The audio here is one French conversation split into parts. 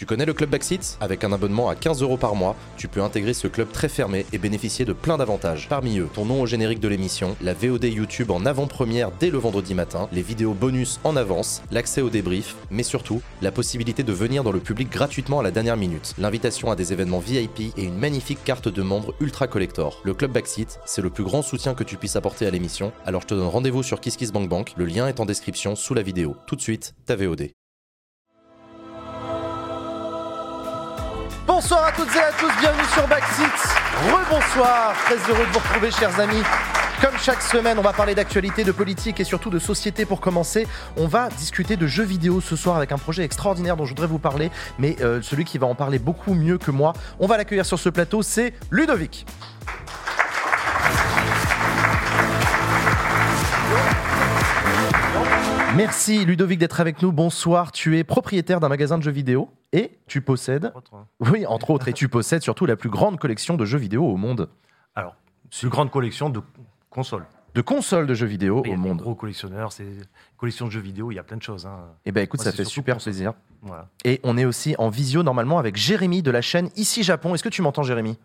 Tu connais le club Backseat Avec un abonnement à 15 euros par mois, tu peux intégrer ce club très fermé et bénéficier de plein d'avantages. Parmi eux, ton nom au générique de l'émission, la VOD YouTube en avant-première dès le vendredi matin, les vidéos bonus en avance, l'accès au débrief, mais surtout, la possibilité de venir dans le public gratuitement à la dernière minute, l'invitation à des événements VIP et une magnifique carte de membre ultra collector. Le club Backseat, c'est le plus grand soutien que tu puisses apporter à l'émission, alors je te donne rendez-vous sur KissKissBankBank, le lien est en description sous la vidéo. Tout de suite, ta VOD. Bonsoir à toutes et à tous, bienvenue sur Backseat. Rebonsoir, très heureux de vous retrouver chers amis. Comme chaque semaine, on va parler d'actualité, de politique et surtout de société pour commencer. On va discuter de jeux vidéo ce soir avec un projet extraordinaire dont je voudrais vous parler, mais euh, celui qui va en parler beaucoup mieux que moi, on va l'accueillir sur ce plateau, c'est Ludovic. Merci Ludovic d'être avec nous. Bonsoir. Tu es propriétaire d'un magasin de jeux vidéo et tu possèdes, oui, entre autres, et tu possèdes surtout la plus grande collection de jeux vidéo au monde. Alors, c'est une grande collection de consoles. De consoles de jeux vidéo au monde. gros collectionneurs, c'est collection de jeux vidéo, il y a plein de choses. hein. Eh ben écoute, Moi, ça fait super plaisir. Voilà. Et on est aussi en visio normalement avec Jérémy de la chaîne Ici Japon. Est-ce que tu m'entends Jérémy?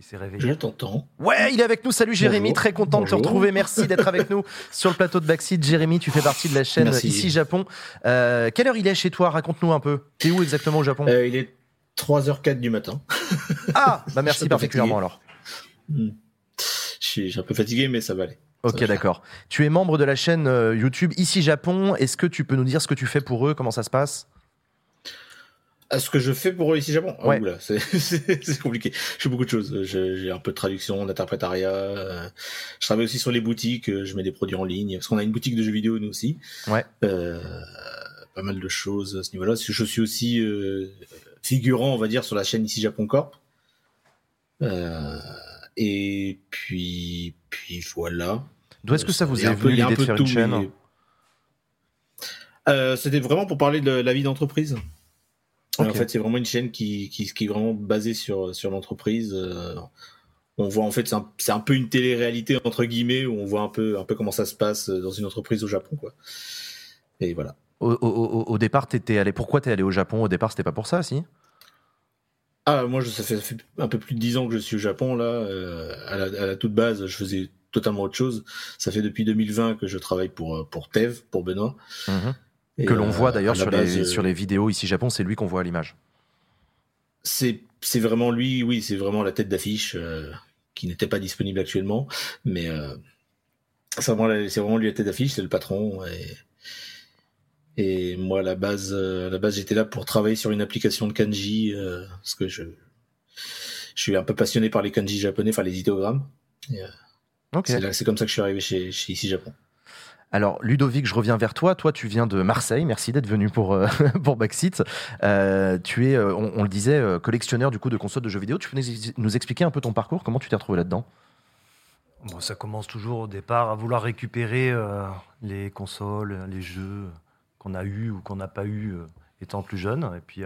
Il s'est réveillé. Je t'entends. Ouais, il est avec nous. Salut Jérémy, Bonjour. très content de te retrouver. Merci d'être avec nous sur le plateau de Backseat. Jérémy, tu fais partie de la chaîne Merci. Ici Japon. Euh, quelle heure il est chez toi? Raconte-nous un peu. T'es où exactement au Japon? Euh, il est 3h04 du matin. Ah, bah merci particulièrement alors. Hmm. Je suis, je suis un peu fatigué, mais ça va aller. Ok, d'accord. Tu es membre de la chaîne euh, YouTube Ici Japon. Est-ce que tu peux nous dire ce que tu fais pour eux? Comment ça se passe? Ah, ce que je fais pour ici Japon Ah, Ouais. c'est- compliqué. Je fais beaucoup de choses. J'ai un peu de traduction, d'interprétariat. euh, Je travaille aussi sur les boutiques. euh, Je mets des produits en ligne. Parce qu'on a une boutique de jeux vidéo, nous aussi. Ouais. Euh, pas mal de choses à ce niveau-là. Parce que Je suis aussi euh, figurant, on va dire, sur la chaîne Ici Japon Corp. Euh, et puis, puis voilà. D'où est-ce que ça vous est un peu- venu l'idée de faire une chaîne mais- C'était vraiment pour parler de la vie d'entreprise. Euh. En fait, c'est vraiment une chaîne qui, qui, qui est vraiment basée sur, sur l'entreprise. Euh, on voit en fait, c'est un, c'est un peu une télé-réalité entre guillemets où on voit un peu, un peu comment ça se passe dans une entreprise au Japon, quoi. Et voilà. Au, au- au- départ, t'étais allé. Pourquoi t'es allé au Japon? Au départ, c'était pas pour ça, si? Ah, moi, je, ça, fait, ça fait un peu plus de dix ans que je suis au Japon là. Euh, à, la, à la toute base, je faisais totalement autre chose. Ça fait depuis 2020 que je travaille pour euh, pour Tev, pour Benoît. Et, Que l'on euh, voit d'ailleurs à la sur, base, les, euh, sur les vidéos ici Japon, c'est lui qu'on voit à l'image. c'est vraiment lui, oui, c'est vraiment la tête d'affiche euh, qui n'était pas disponible actuellement, mais euh, c'est vraiment, vraiment lui la tête d'affiche, c'est le patron et et moi à la base, euh, à la base j'étais là pour travailler sur une application de kanji euh, parce que je je suis un peu passionné par les kanji japonais, enfin les idéogrammes. Ok. C'est là, c'est comme ça que je suis arrivé chez chez ici Japon. Alors, Ludovic, je reviens vers toi. Toi, tu viens de Marseille. Merci d'être venu pour, euh, pour Backseat. Euh, tu es, euh, on, on le disait, euh, collectionneur du coup de consoles de jeux vidéo. Tu peux nous, expliquer un peu ton parcours? Comment tu t'es retrouvé là-dedans? Bon, ça commence toujours au départ à vouloir récupérer euh, les consoles, les jeux qu'on a eu ou qu'on n'a pas eu étant plus jeune. Et puis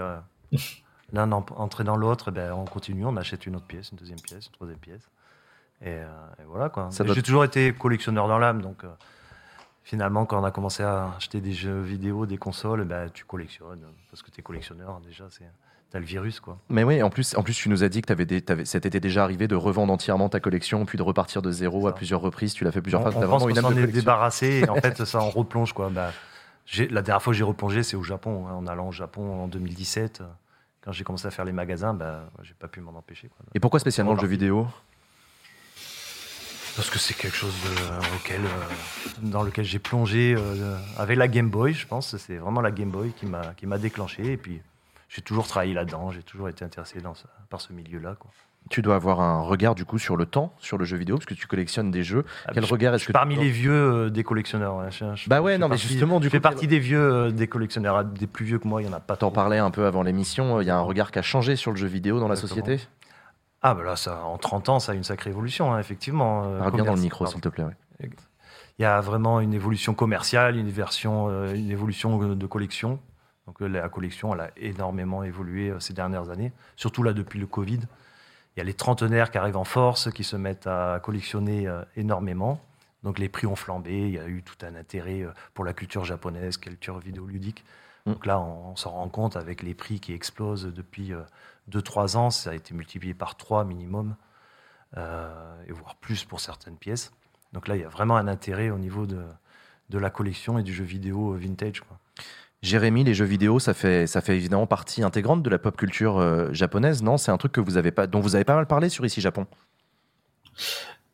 l'un en- entraînant l'autre, eh ben, on continue, on achète une autre pièce, une deuxième pièce, une troisième pièce. Et, et voilà quoi. Doit- J'ai toujours été collectionneur dans l'âme, donc finalement, quand on a commencé à acheter des jeux vidéo, des consoles, ben, tu collectionnes parce que tu es collectionneur déjà, c'est t'as le virus quoi. Mais oui, en plus, en plus, tu nous as dit que avais des, t'avais- ça t'était déjà arrivé de revendre entièrement ta collection, puis de repartir de zéro à plusieurs reprises. Tu l'as fait plusieurs on, fois. on pense vraiment qu'on une âme s'en de est débarrassé et en fait ça en replonge quoi. Bah, la dernière fois que j'ai replongé c'est au Japon, hein, en allant au Japon en 2017. euh, Quand j'ai commencé à faire les magasins, bah, j'ai pas pu m'en empêcher. Quoi. Et pourquoi spécialement le jeu vidéo? Parce que c'est quelque chose de- auquel, euh, dans lequel j'ai plongé euh, avec la Game Boy, je pense. C'est vraiment la Game Boy qui m'a qui m'a déclenché. Et puis j'ai toujours travaillé là-dedans, j'ai toujours été intéressé dans par ce milieu-là. quoi. Tu dois avoir un regard du coup sur le temps, sur le jeu vidéo, parce que tu collectionnes des jeux. Ah, Quel je- regard est-ce que tu- parmi les vieux euh, des collectionneurs. ouais. Je- je- Bah ouais, non, fais mais partie- justement, du je fais coup, partie des vieux euh, des collectionneurs, des plus vieux que moi, il y en a pas T'en parlais un peu avant l'émission, il y a un regard qui a changé sur le jeu vidéo dans la société? Ah, bah là, ça, en 30 ans, ça a une sacrée évolution, hein, effectivement. euh, Parle bien dans le micro, s'il te plaît. ouais. Il y a vraiment une évolution commerciale, une, version, euh, une évolution euh, de collection. Donc euh, la collection, elle a énormément évolué euh, ces dernières années, surtout là depuis le Covid. Il y a les trentenaires qui arrivent en force, qui se mettent à collectionner euh, énormément. Donc les prix ont flambé, il y a eu tout un intérêt euh, pour la culture japonaise, culture vidéoludique. Mm. Donc là, on, s'en rend compte avec les prix qui explosent depuis 2-3 ans. Ça a été multiplié par 3 minimum, et voire plus pour certaines pièces. Donc là, il y a vraiment un intérêt au niveau de, de la collection et du jeu vidéo vintage. Quoi. Jérémy, les jeux vidéo, ça fait, ça fait évidemment partie intégrante de la pop culture euh, japonaise, non? C'est un truc que vous avez pas, dont vous avez pas mal parlé sur Ici Japon.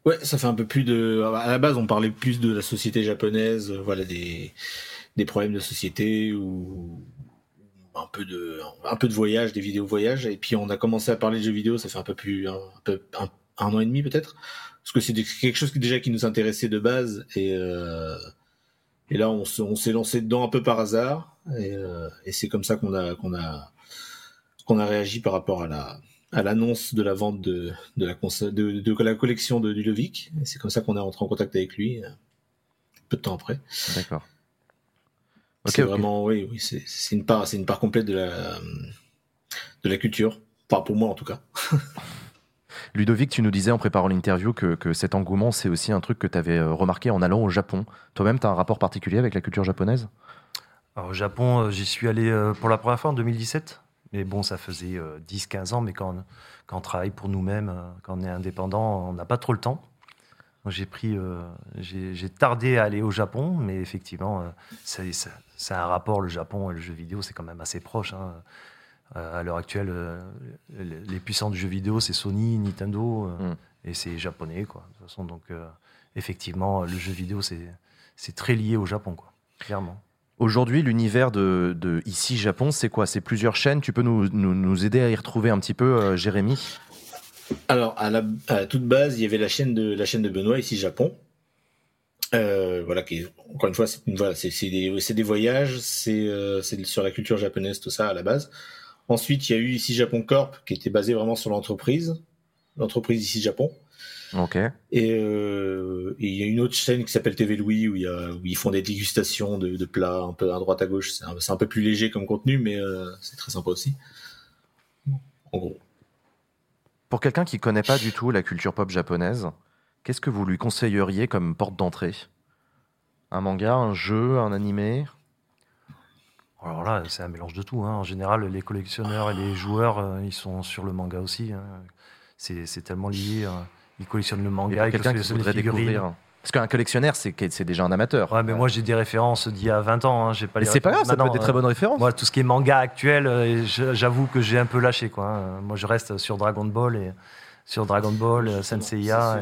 Ouais, ça fait un peu plus de. À la base, on parlait plus de la société japonaise, euh, voilà, des, des problèmes de société ou un peu de, un peu de voyage, des vidéos voyage. Et puis on a commencé à parler de jeux vidéo, ça fait un peu plus, un, peu, un, an et demi peut-être, parce que c'est quelque chose qui, déjà qui nous intéressait de base et. Euh, et là, on, s'est lancé dedans un peu par hasard, et, euh, c'est comme ça qu'on a qu'on a qu'on a réagi par rapport à la à l'annonce de la vente de de la de, de, la collection de Ludovic. Et c'est comme ça qu'on est rentré en contact avec lui euh, peu de temps après. D'accord. C'est vraiment oui oui c'est une part c'est une part complète de la de la culture, pas pour moi en tout cas. Ludovic, tu nous disais en préparant l'interview que, cet engouement, c'est aussi un truc que tu avais euh, remarqué en allant au Japon. Toi-même, tu as un rapport particulier avec la culture japonaise? Au Japon, euh, j'y suis allé euh, pour la première fois en 2017. Mais bon, ça faisait 10-15 ans, mais quand on, quand on travaille pour nous-mêmes, quand on est indépendant, on n'a pas trop le temps. J'ai pris, j'ai tardé à aller au Japon, mais effectivement, c'est un rapport, le Japon et le jeu vidéo, c'est quand même assez proche. Hein. Euh, à l'heure actuelle, euh, les puissants du jeu vidéo, c'est Sony, Nintendo, euh, mm. et c'est japonais. Quoi. De toute façon, donc, effectivement, le jeu vidéo, c'est très lié au Japon, quoi, clairement. Aujourd'hui, l'univers de, de, Ici Japon, c'est quoi? C'est plusieurs chaînes? Tu peux nous, nous, aider à y retrouver un petit peu, Jérémy? Alors, à la, toute base, il y avait la chaîne de, la chaîne de Benoît, Ici Japon. voilà, qui, encore une fois, c'est voilà, des, des, voyages, c'est sur la culture japonaise, tout ça à la base. Ensuite, il y a eu ici Japon Corp, qui était basé vraiment sur l'entreprise, l'entreprise ici Japon. Ok. Euh, et il y a une autre chaîne qui s'appelle TV Louis où, il y a, où ils font des dégustations de, plats un peu à droite à gauche. C'est un, peu plus léger comme contenu, mais euh, c'est très sympa aussi. En gros. Pour quelqu'un qui connaît pas du tout la culture pop japonaise, qu'est-ce que vous lui conseilleriez comme porte d'entrée? Un manga, un jeu, un animé? Alors là, c'est un mélange de tout. Hein. En général, les collectionneurs et les joueurs, euh, ils sont sur le manga aussi. Hein. C'est tellement lié. Hein. Ils collectionnent le manga. Et quelqu'un qui voudrait découvrir. Parce qu'un collectionneur, c'est déjà un amateur. Ouais, mais moi j'ai des références d'il y a 20 ans. J'ai pas. C'est pas grave, ça peut être des très bonnes références. Moi, tout ce qui est manga actuel, euh, j'avoue que j'ai un peu lâché. Quoi. Moi, je reste sur Dragon Ball et sur Dragon Ball, Senseiya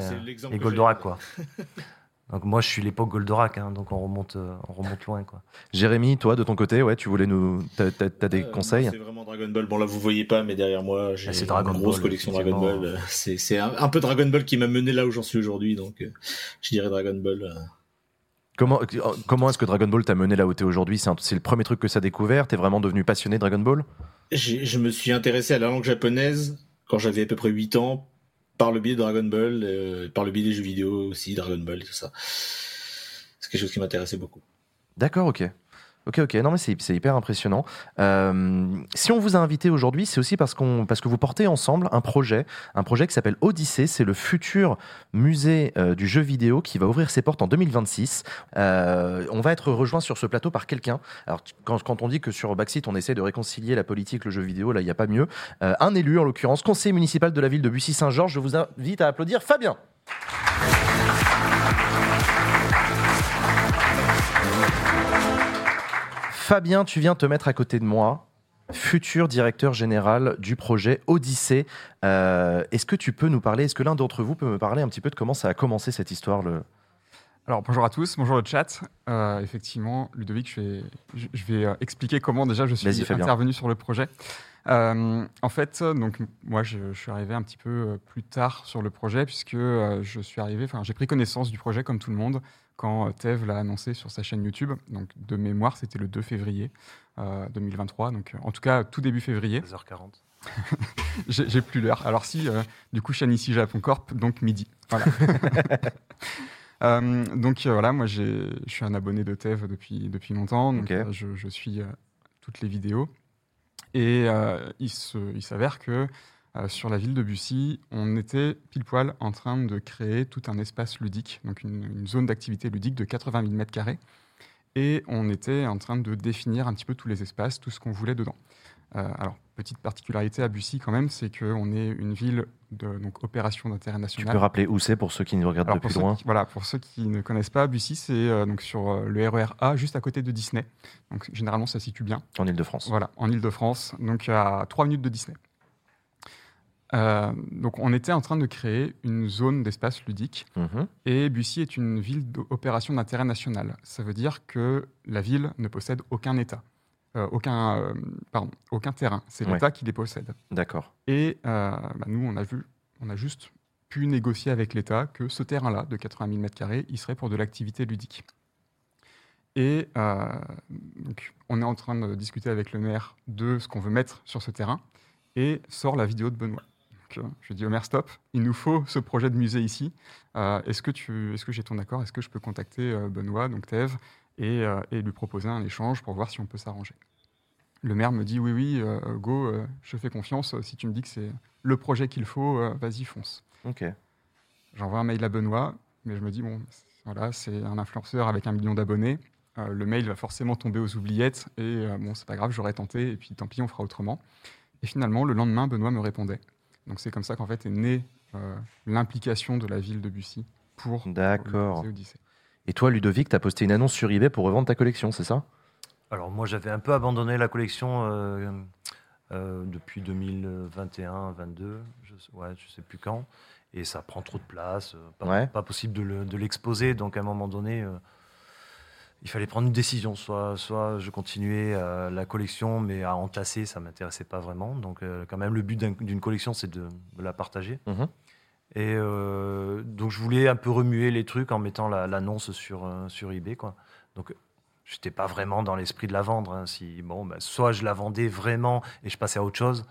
et, et Goldorak, quoi. Donc moi, je suis l'époque Goldorak, hein, donc on remonte, euh, on remonte loin. Quoi. Jérémy, toi, de ton côté, ouais, tu voulais nous, t'as, as, des euh, conseils C'est vraiment Dragon Ball. Bon là, vous voyez pas, mais derrière moi, j'ai ah, une grosse collection Dragon Ball. C'est, c'est un, peu Dragon Ball qui m'a mené là où j'en suis aujourd'hui, donc euh, je dirais Dragon Ball. Comment, comment est-ce que Dragon Ball t'a mené là où t'es aujourd'hui? C'est, c'est le premier truc que ça a découvert? T'es vraiment devenu passionné Dragon Ball? Je me suis intéressé à la langue japonaise quand j'avais à peu près 8 ans par le biais de Dragon Ball, euh, par le biais des jeux vidéo aussi, Dragon Ball et tout ça. C'est quelque chose qui m'intéressait beaucoup. D'accord, ok. Ok, ok, non mais c'est hyper impressionnant. Euh, si on vous a invité aujourd'hui, c'est aussi parce, parce que vous portez ensemble un projet, un projet qui s'appelle Odyssée. C'est le futur musée euh, du jeu vidéo qui va ouvrir ses portes en 2026. Euh, on va être rejoint sur ce plateau par quelqu'un. Alors quand, quand, on dit que sur Backseat on essaie de réconcilier la politique, le jeu vidéo, là il n'y a pas mieux. un élu en l'occurrence, conseiller municipal de la ville de Bussy-Saint-Georges. Je vous invite à applaudir Fabien. Fabien, tu viens te mettre à côté de moi, futur directeur général du projet Odyssée. Euh, est-ce que tu peux nous parler, est-ce que l'un d'entre vous peut me parler un petit peu de comment ça a commencé cette histoire le... Alors bonjour à tous, bonjour le chat. Euh, effectivement, Ludovic, je vais, je vais, euh, expliquer comment déjà je suis intervenu sur le projet. en fait, donc moi, je, je, suis arrivé un petit peu plus tard sur le projet puisque je suis arrivé, enfin, j'ai pris connaissance du projet comme tout le monde quand euh, Tev l'a annoncé sur sa chaîne YouTube. Donc, de mémoire, c'était le 2 février 2023. Euh, donc, en tout cas, tout début février. 16h40. J'ai plus l'heure. Alors, si, euh, du coup, chaîne ici Japon Corp, donc midi. Voilà. donc, voilà, moi, je suis un abonné de Tev depuis, depuis longtemps. Donc, je, je, suis toutes les vidéos. Et il s'avère il que euh, sur la ville de Bussy, on était pile poil en train de créer tout un espace ludique, donc une, zone d'activité ludique de 80 000 m2. et on était en train de définir un petit peu tous les espaces, tout ce qu'on voulait dedans. Euh, alors, petite particularité à Bussy quand même, c'est qu'on est une ville de donc, opération d'intérêt national. Tu peux rappeler où c'est pour ceux qui nous regardent depuis loin? Voilà, pour ceux qui ne connaissent pas, Bussy, c'est euh, donc sur euh, le RER A, juste à côté de Disney. Donc généralement, ça se situe bien. En Ile-de-France. Voilà, en Ile-de-France, donc à 3 minutes de Disney. Donc on était en train de créer une zone d'espace ludique mhm. et Bussy est une ville d'opération d'intérêt national. Ça veut dire que la ville ne possède aucun État. Euh, aucun, euh, pardon, aucun terrain. C'est l'État qui les possède. D'accord. Et euh, bah, nous, on a vu, on a juste pu négocier avec l'État que ce terrain-là, de 80 000 m2, il serait pour de l'activité ludique. Et donc, on est en train de discuter avec le maire de ce qu'on veut mettre sur ce terrain, et sort la vidéo de Benoît. Donc, je dis au maire, stop, il nous faut ce projet de musée ici. est-ce que, tu, est-ce que j'ai ton accord? Est-ce que je peux contacter Benoît, donc Thèves, et, et, lui proposer un échange pour voir si on peut s'arranger? Le maire me dit oui, oui, euh, go, euh, je fais confiance. Si tu me dis que c'est le projet qu'il faut, euh, vas-y, fonce. Ok. J'envoie un mail à Benoît, mais je me dis bon, voilà, c'est un influenceur avec un million d'abonnés. le mail va forcément tomber aux oubliettes et bon, c'est pas grave, j'aurais tenté et puis tant pis, on fera autrement. Et finalement, le lendemain, Benoît me répondait. Donc c'est comme ça qu'en fait est née l'implication de la ville de Bussy pour. D'accord. Et toi, Ludovic, tu as posté une annonce sur eBay pour revendre ta collection, c'est ça? Alors moi j'avais un peu abandonné la collection euh, euh, depuis 2021-22, je, ouais, je sais plus quand, et ça prend trop de place, euh, pas, possible de l'exposer, donc à un moment donné il fallait prendre une décision. Soit, soit je continuais la collection, mais à entasser, ça m'intéressait pas vraiment. Donc, quand même, le but d'une collection, c'est de, la partager. Mmh et donc, je voulais un peu remuer les trucs en mettant l'annonce sur, sur eBay. Quoi. Donc, n'étais pas vraiment dans l'esprit de la vendre. Hein. Si, bon, bah, soit je la vendais vraiment et je passais à autre chose,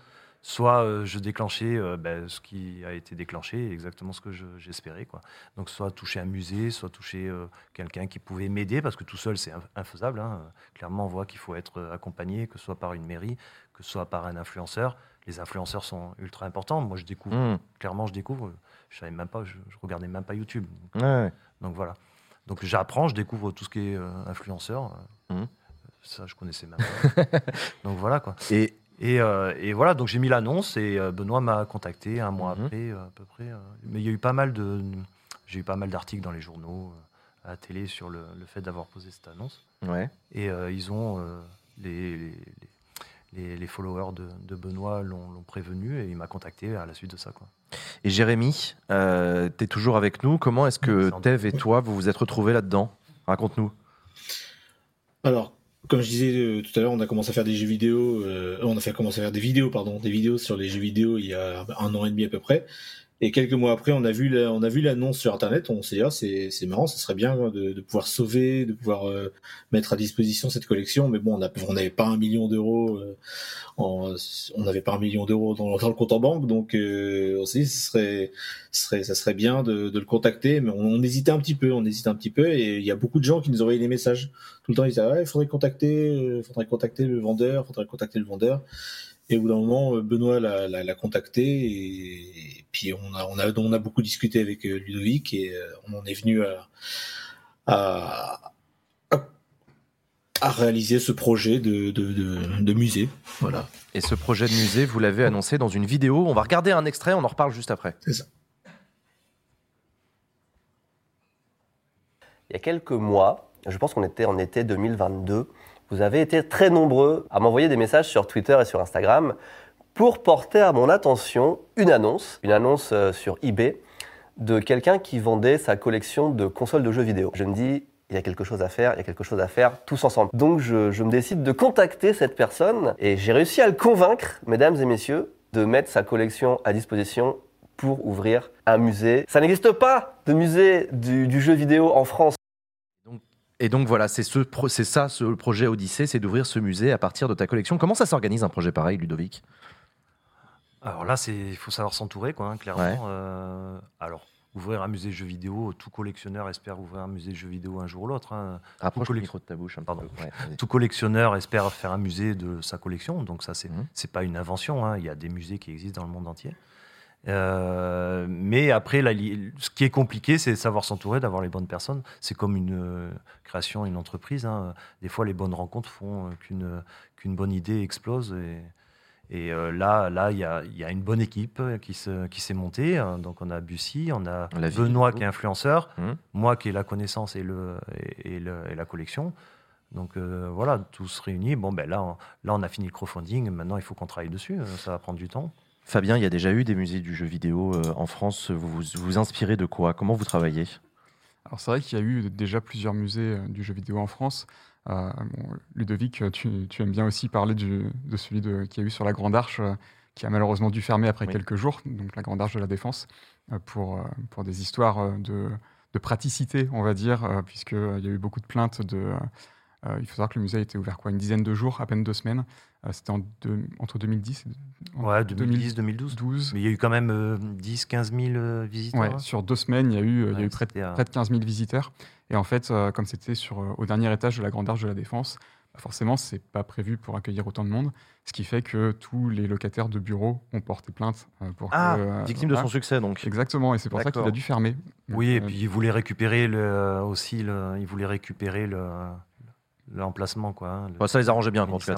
soit euh, je déclenchais euh, bah, ce qui a été déclenché, exactement ce que j'espérais. quoi. Donc soit toucher un musée, soit toucher euh, quelqu'un qui pouvait m'aider, parce que tout seul c'est infaisable. Hein. Clairement, on voit qu'il faut être accompagné, que ce soit par une mairie, que ce soit par un influenceur. Les influenceurs sont ultra importants. Moi, je découvre, mmh. clairement, je découvre. Je savais même pas, je, regardais même pas YouTube. donc voilà. Donc j'apprends, je découvre tout ce qui est influenceur. Mmh. Ça, je connaissais même pas. donc voilà quoi. Et, et, euh, et voilà, donc j'ai mis l'annonce et euh, Benoît m'a contacté un mois mmh. après, à peu près. mais il y a eu pas mal de, j'ai eu pas mal d'articles dans les journaux, à la télé sur le, le fait d'avoir posé cette annonce. Ouais. Et ils ont les, les, les, followers de, Benoît l'ont prévenu et il m'a contacté à la suite de ça. Quoi. Et Jérémy, euh, tu es toujours avec nous. Comment est-ce que Tev et toi, vous vous êtes retrouvés là-dedans? Raconte-nous. Alors, comme je disais euh, tout à l'heure, on a commencé à faire des jeux vidéo. Euh, on a fait commencer à faire des vidéos, pardon, des vidéos sur les jeux vidéo il y a un an et demi à peu près. Et quelques mois après, on a vu on a vu l'annonce sur internet. On s'est dit ah, c'est c'est marrant, ça serait bien de, de pouvoir sauver, de pouvoir euh, mettre à disposition cette collection. Mais bon, on n'avait pas un million d'euros, euh, on n'avait pas un million d'euros dans, le compte en banque, donc euh, on s'est dit ce serait, serait ça serait bien de, de le contacter. Mais on, hésitait un petit peu, on hésitait un petit peu. Et il y a beaucoup de gens qui nous envoyaient des messages tout le temps. Ils disaient ah, il faudrait contacter, faudrait contacter le vendeur, faudrait contacter le vendeur. Et au bout d'un moment, Benoît l'a contacté et puis on a, on a, on a beaucoup discuté avec euh, Ludovic et euh, on en est venu à, à, à réaliser ce projet de, de, de, musée. Voilà. Et ce projet de musée, vous l'avez annoncé dans une vidéo. On va regarder un extrait, on en reparle juste après. C'est ça. Il y a quelques mois, je pense qu'on était en été 2022, vous avez été très nombreux à m'envoyer des messages sur Twitter et sur Instagram pour porter à mon attention une annonce, une annonce euh, sur eBay de quelqu'un qui vendait sa collection de consoles de jeux vidéo. Je me dis, il y a quelque chose à faire, il y a quelque chose à faire tous ensemble. Donc je, me décide de contacter cette personne et j'ai réussi à le convaincre, mesdames et messieurs, de mettre sa collection à disposition pour ouvrir un musée. Ça n'existe pas de musée du, jeu vidéo en France. Et donc voilà, c'est ce, ça, ce projet Odyssée, c'est d'ouvrir ce musée à partir de ta collection. Comment ça s'organise un projet pareil, Ludovic? Alors là, il faut savoir s'entourer, quoi, hein, clairement. Euh, alors, ouvrir un musée de jeux vidéo, tout collectionneur espère ouvrir un musée de jeux vidéo un jour ou l'autre. Hein. Rapproche le micro de ta bouche. tout collectionneur espère faire un musée de sa collection, donc ça, c'est n'est mmh. pas une invention. Hein. Il y a des musées qui existent dans le monde entier. Mais après, ce qui est compliqué, c'est de savoir s'entourer, d'avoir les bonnes personnes. C'est comme une création, une entreprise. Hein. Des fois, les bonnes rencontres font qu'une qu'une bonne idée explose. Et, et euh, là, là, il y a, y a, une bonne équipe qui se, qui s'est montée. Donc on a Bussy, on a Benoît qui est influenceur, mmh. moi qui ai la connaissance et le et, le, et la collection. Donc euh, voilà, tous réunis. Bon ben là, on, là on a fini le crowdfunding. Maintenant, il faut qu'on travaille dessus. Ça va prendre du temps. Fabien, il y a déjà eu des musées du jeu vidéo euh, en France. Vous, vous vous inspirez de quoi? Comment vous travaillez? Alors c'est vrai qu'il y a eu déjà plusieurs musées du jeu vidéo en France. Euh, Ludovic, tu, aimes bien aussi parler de celui qu'il y a eu sur la Grande Arche, euh, qui a malheureusement dû fermer après quelques jours, donc la Grande Arche de la Défense, euh, pour, pour des histoires de, de praticité, on va dire, puisqu'il y a eu beaucoup de plaintes de, euh, il faut savoir que le musée a été ouvert quoi, une dizaine de jours, à peine deux semaines. Euh, c'était en entre 2010 et ouais, 2010, 2012. 12. Mais il y a eu quand même 10, 15 000 visiteurs. Ouais, sur deux semaines, il y a eu, il y a eu près, de, près, de, 15 000 visiteurs. Et en fait, euh, comme c'était sur au dernier étage de la Grande Arche de la Défense, bah, forcément, c'est pas prévu pour accueillir autant de monde, ce qui fait que tous les locataires de bureaux ont porté plainte pour ah, victime de son succès donc. Exactement, et c'est pour ça qu'il a dû fermer. Oui, et puis il voulait récupérer le, aussi, le, il voulait récupérer le, l'emplacement. Quoi, hein, ça les arrangeait bien, en tout cas.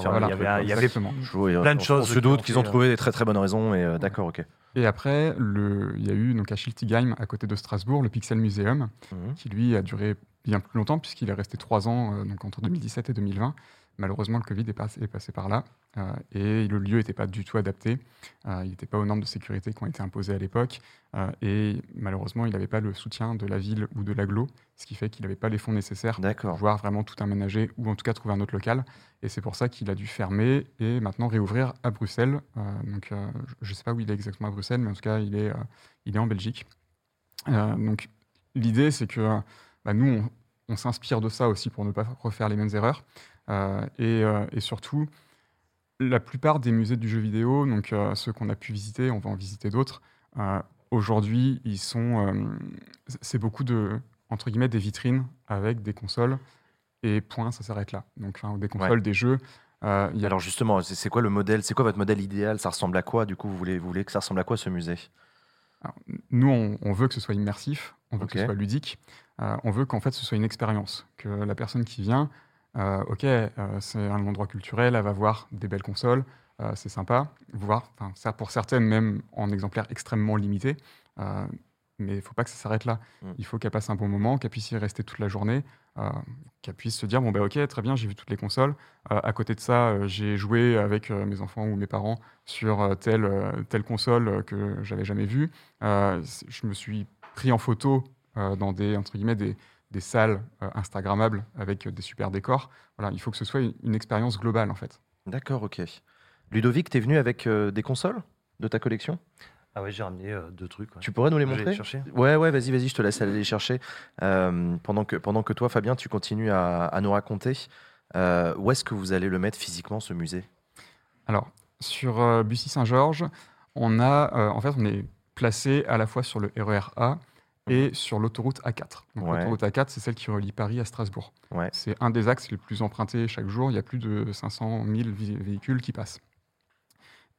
il y avait, plein de choses. On se doute qu'ils ont trouvé des très très bonnes raisons. Et euh, d'accord, ok. Et après, le, il y a eu donc à Schiltigheim, à côté de Strasbourg, le Pixel Museum, mhm. qui lui a duré bien plus longtemps puisqu'il est resté trois ans, euh, donc entre 2017 et 2020. Malheureusement, le Covid est passé, est passé par là euh, et le lieu n'était pas du tout adapté. Euh, il n'était pas aux normes de sécurité qui ont été imposées à l'époque euh, et malheureusement, il n'avait pas le soutien de la ville ou de l'aglo, ce qui fait qu'il n'avait pas les fonds nécessaires pour pouvoir vraiment tout aménager ou en tout cas trouver un autre local. Et c'est pour ça qu'il a dû fermer et maintenant réouvrir à Bruxelles. donc, je ne sais pas où il est exactement à Bruxelles, mais en tout cas, il est, il est en Belgique. donc, l'idée, c'est que bah, nous, on, on s'inspire de ça aussi pour ne pas refaire les mêmes erreurs. Euh, euh, et, surtout, la plupart des musées du jeu vidéo, donc euh, ceux qu'on a pu visiter, on va en visiter d'autres, aujourd'hui, ils sont. c'est beaucoup de, entre guillemets, des vitrines avec des consoles, et point, ça s'arrête là. Donc, des consoles, des jeux. Alors justement, c'est quoi le modèle C'est quoi votre modèle idéal? Ça ressemble à quoi Du coup, vous voulez, vous voulez que ça ressemble à quoi ce musée? Nous, on, veut que ce soit immersif, on veut que ce soit ludique, on veut qu'en fait ce soit une expérience, que la personne qui vient, euh, ok, euh, c'est un endroit culturel, elle va voir des belles consoles, euh, c'est sympa, voir, pour certaines même en exemplaires extrêmement limités, mais il ne faut pas que ça s'arrête là. Mm. Il faut qu'elle passe un bon moment, qu'elle puisse y rester toute la journée, qu'elle puisse se dire bon ben ok très bien j'ai vu toutes les consoles. à côté de ça j'ai joué avec mes enfants ou mes parents sur telle telle console que j'avais jamais vue. je me suis pris en photo dans des entre guillemets des des salles euh, Instagrammables avec des super décors. Voilà, il faut que ce soit une, expérience globale en fait. D'accord, ok. Ludovic, tu es venu avec euh, des consoles de ta collection? Ah ouais, j'ai ramené euh, deux trucs. Tu pourrais nous les montrer? chercher Ouais, ouais, vas-y, vas-y, je te laisse aller les chercher. pendant, que, pendant que toi, Fabien, tu continues à, nous raconter, où est-ce que vous allez le mettre physiquement, ce musée? Alors, sur Bussy Saint-Georges, on a, en fait, on est placé à la fois sur le RER A et sur l'autoroute A4. L'autoroute A4, c'est celle qui relie Paris à Strasbourg. C'est un des axes les plus empruntés chaque jour. Il y a plus de 500 000 véhicules qui passent.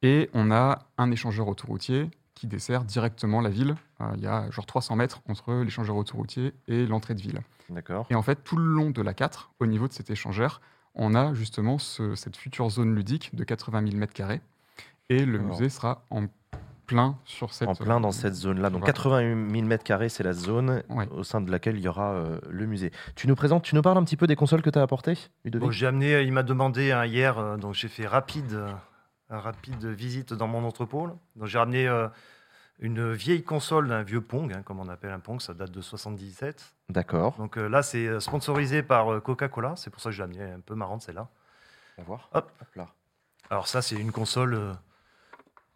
Et on a un échangeur autoroutier qui dessert directement la ville. Euh, il y a genre 300 mètres entre l'échangeur autoroutier et l'entrée de ville. D'accord. Et en fait, tout le long de l'A4, au niveau de cet échangeur, on a justement cette future zone ludique de 80 000 mètres carrés. Et le musée sera en plein sur cette En plein dans cette zone-là. Donc 88 000 mètres carrés, c'est la zone au sein de laquelle il y aura euh, le musée. Tu nous présentes, tu nous parles un petit peu des consoles que tu as apportées, J'ai amené, il m'a demandé hein, hier, euh, donc j'ai fait rapide, euh, rapide visite dans mon entrepôt. Donc j'ai ramené une vieille console d'un vieux Pong, hein, comme on appelle un Pong, ça date de 77. D'accord. Donc là, c'est sponsorisé par Coca-Cola, c'est pour ça que j'ai amené un peu marrante, celle-là. On va voir. Hop. Hop là. Alors ça, c'est une console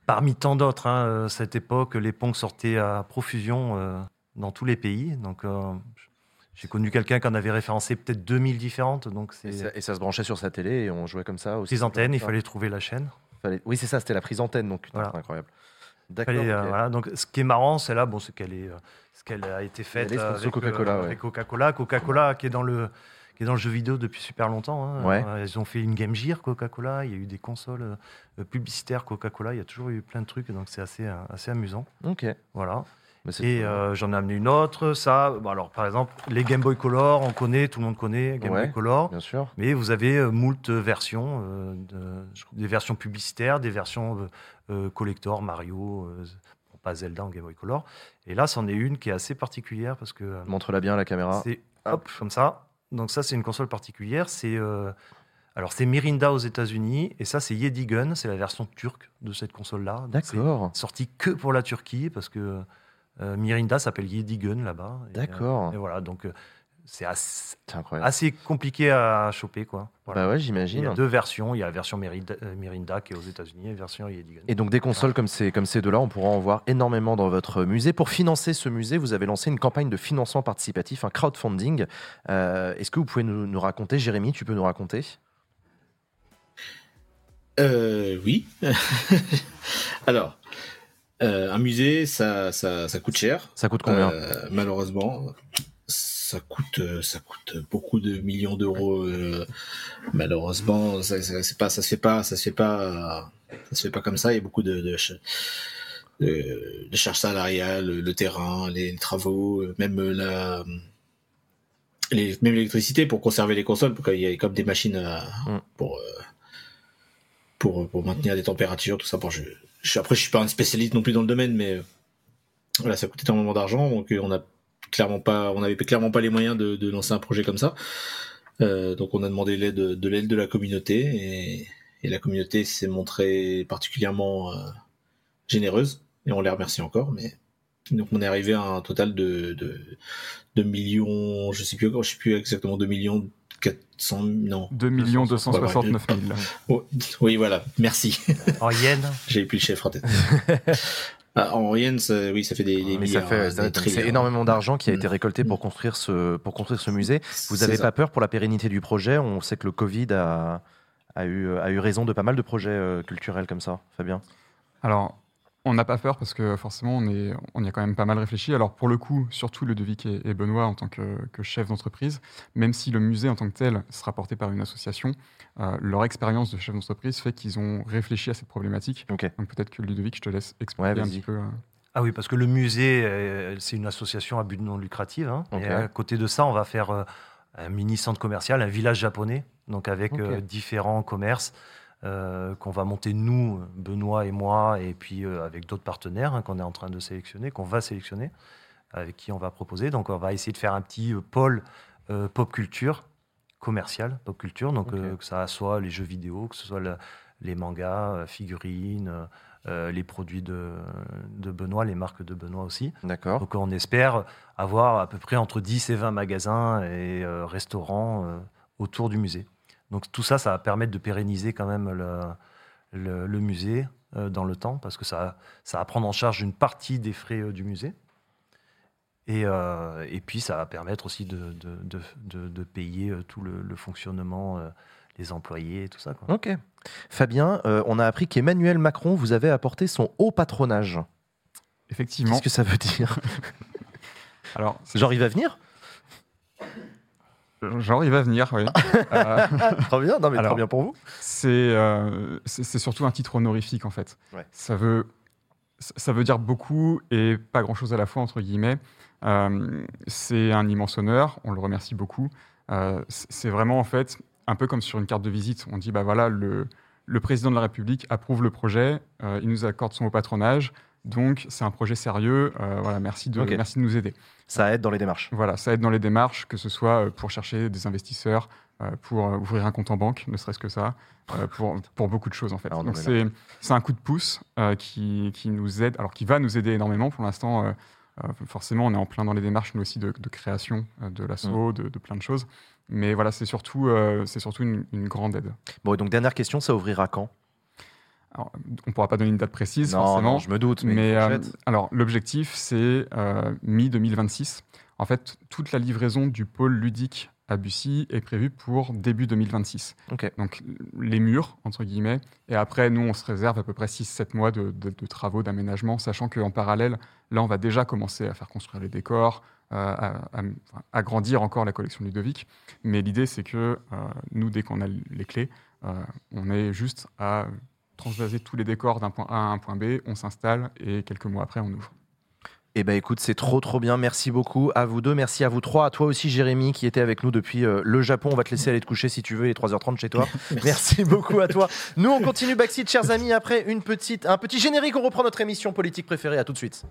Parmi tant d'autres, hein, euh, cette époque, les pongs sortaient à profusion euh, dans tous les pays. Donc, euh, j'ai connu quelqu'un qui en avait référencé peut-être 2000 différentes. Donc et ça, et, ça, se branchait sur sa télé et on jouait comme ça aussi. Prise antenne, il fallait trouver la chaîne. Oui, c'est ça, c'était la prise antenne, donc incroyable. D'accord. Donc, ce qui est marrant, c'est là, bon, c'est qu'elle est, ce qu'elle a été faite avec Coca-Cola. Coca-Cola, Coca-Cola qui est dans le qui est dans le jeu vidéo depuis super longtemps. Hein. Ils ont fait une Game Gear Coca-Cola, il y a eu des consoles publicitaires Coca-Cola, il y a toujours eu plein de trucs, donc c'est assez, assez amusant. Ok. Voilà. Et j'en ai amené une autre, ça. alors, par exemple, les Game Boy Color, on connaît, tout le monde connaît Game Boy Color. Bien sûr. Mais vous avez moult versions, des versions publicitaires, des versions collector, Mario, pas Zelda en Game Boy Color. Et là, c'en est une qui est assez particulière parce que. Euh, Montre-la bien la caméra. C'est hop, comme ça. Donc, ça, c'est une console particulière. C'est. Euh, alors, c'est Mirinda aux États-Unis et ça, c'est Yedigun. C'est la version turque de cette console-là. D'accord. Sorti que pour la Turquie parce que euh, Mirinda s'appelle Yedigun là-bas. D'accord. et, voilà, donc c'est assez, compliqué à choper. Quoi. Bah ouais, j'imagine. Il y a deux versions. Il y a la version euh, Mirinda, qui est aux États-Unis et la version Yedigun. Et donc des consoles comme ces, comme ces deux-là, on pourra en voir énormément dans votre musée. Pour financer ce musée, vous avez lancé une campagne de financement participatif, un crowdfunding. Euh, est-ce que vous pouvez nous, raconter, Jérémy, tu peux nous raconter? Euh, Oui. Alors, un musée, ça, ça, ça, coûte cher. Ça coûte combien? Malheureusement, ça coûte euh, ça coûte beaucoup de millions d'euros euh, malheureusement. Ça, ça c'est pas ça se fait pas ça se fait pas ça se fait pas comme ça. Il y a beaucoup de de, de, charges salariales le terrain les, travaux même la les, même l'électricité pour conserver les consoles parce qu'il y a comme des machines mm. pour, euh, pour pour maintenir des températures tout ça. Pour je, je après je suis pas un spécialiste non plus dans le domaine mais voilà ça coûte énormément d'argent. Donc on a clairement pas, on n'avait clairement pas les moyens de, lancer un projet comme ça. Euh, donc on a demandé l'aide de, l'aide de la communauté et, la communauté s'est montrée particulièrement euh, généreuse et on les remercie encore. Mais donc on est arrivé à un total de, de, millions, je sais plus je sais plus exactement 2 millions 400 non 2 millions 269 000. oui voilà, merci. En yens. J'ai plus le chiffre en tête. Ah, en yens, oui, ça fait des, des milliards. C'est énormément d'argent qui a été mm. récolté pour construire ce, pour construire ce musée. Vous n'avez pas peur pour la pérennité du projet? On sait que le Covid a, a, eu, a eu raison de pas mal de projets euh, culturels comme ça, Fabien. Alors, on n'a pas peur parce que forcément, on, est, on y a quand même pas mal réfléchi. Alors, pour le coup, surtout Ludovic et, et Benoît en tant que, chef d'entreprise, même si le musée en tant que tel sera porté par une association, euh, leur expérience de chef d'entreprise fait qu'ils ont réfléchi à cette problématique. Donc, peut-être que Ludovic, je te laisse expliquer un petit peu. Euh. Ah oui, parce que le musée, euh, c'est une association à but non lucratif. Hein. Et à côté de ça, on va faire un mini centre commercial, un village japonais, donc avec différents commerces. Euh, qu'on va monter nous, Benoît et moi, et puis euh, avec d'autres partenaires hein, qu'on est en train de sélectionner, qu'on va sélectionner, avec qui on va proposer. Donc on va essayer de faire un petit euh, pôle pop culture commercial, pop culture, donc que ça soit les jeux vidéo, que ce soit les mangas, figurines, les produits de, de, Benoît, les marques de Benoît aussi. D'accord. Donc on espère avoir à peu près entre 10 et 20 magasins et restaurants autour du musée. Donc tout ça, ça va permettre de pérenniser quand même le, musée euh, dans le temps, parce que ça, ça va prendre en charge une partie des frais euh, du musée. Et, euh, et, puis ça va permettre aussi de, de, payer tout le, fonctionnement, les employés, tout ça. Quoi. Ok. Fabien, on a appris qu'Emmanuel Macron vous avait apporté son haut patronage. Effectivement. Qu'est-ce que ça veut dire? Alors, Genre, il va venir? Genre, il va venir, oui. euh, trop bien, non mais trop bien pour vous. Euh, c'est surtout un titre honorifique en fait. Ça veut ça veut dire beaucoup et pas grand chose à la fois entre guillemets. Euh, c'est un immense honneur, on le remercie beaucoup. Euh, c'est vraiment en fait un peu comme sur une carte de visite. On dit bah voilà le le président de la République approuve le projet, il nous accorde son haut patronage. Donc, c'est un projet sérieux. voilà, merci de, merci de nous aider. Ça aide dans les démarches. Voilà, ça aide dans les démarches, que ce soit euh, pour chercher des investisseurs, euh, pour euh, ouvrir un compte en banque, ne serait-ce que ça, pour, pour beaucoup de choses en fait. Donc c'est un coup de pouce qui, qui, nous aide, alors qui va nous aider énormément pour l'instant. forcément, on est en plein dans les démarches, nous aussi, de, création de l'assaut, mm. de, de, plein de choses. Mais voilà, c'est surtout, c'est surtout une, une, grande aide. Bon, et donc dernière question, ça ouvrira quand? On ne pourra pas donner une date précise, forcément. je me doute. Mais, euh, alors, l'objectif, c'est euh, mi-2026. En fait, toute la livraison du pôle ludique à Bussy est prévu pour début 2026. Donc les murs, entre guillemets. Et après, nous, on se réserve à peu près 6-7 mois de, travaux d'aménagement, sachant qu'en parallèle, là, on va déjà commencer à faire construire les décors, euh, à, agrandir encore la collection Ludovic. Mais l'idée, c'est que nous, dès qu'on a les clés, on est juste à transvaser tous les décors d'un point A à un point B, on s'installe et quelques mois après, on ouvre. Eh ben écoute, c'est trop trop bien. Merci beaucoup à vous deux, merci à vous trois, à toi aussi Jérémy qui était avec nous depuis euh, le Japon. On va te laisser aller te coucher si tu veux, il est 3h30 chez toi. merci. beaucoup à toi. Nous on continue Backseat chers amis après une petite un petit générique, on reprend notre émission politique préférée. À tout de suite.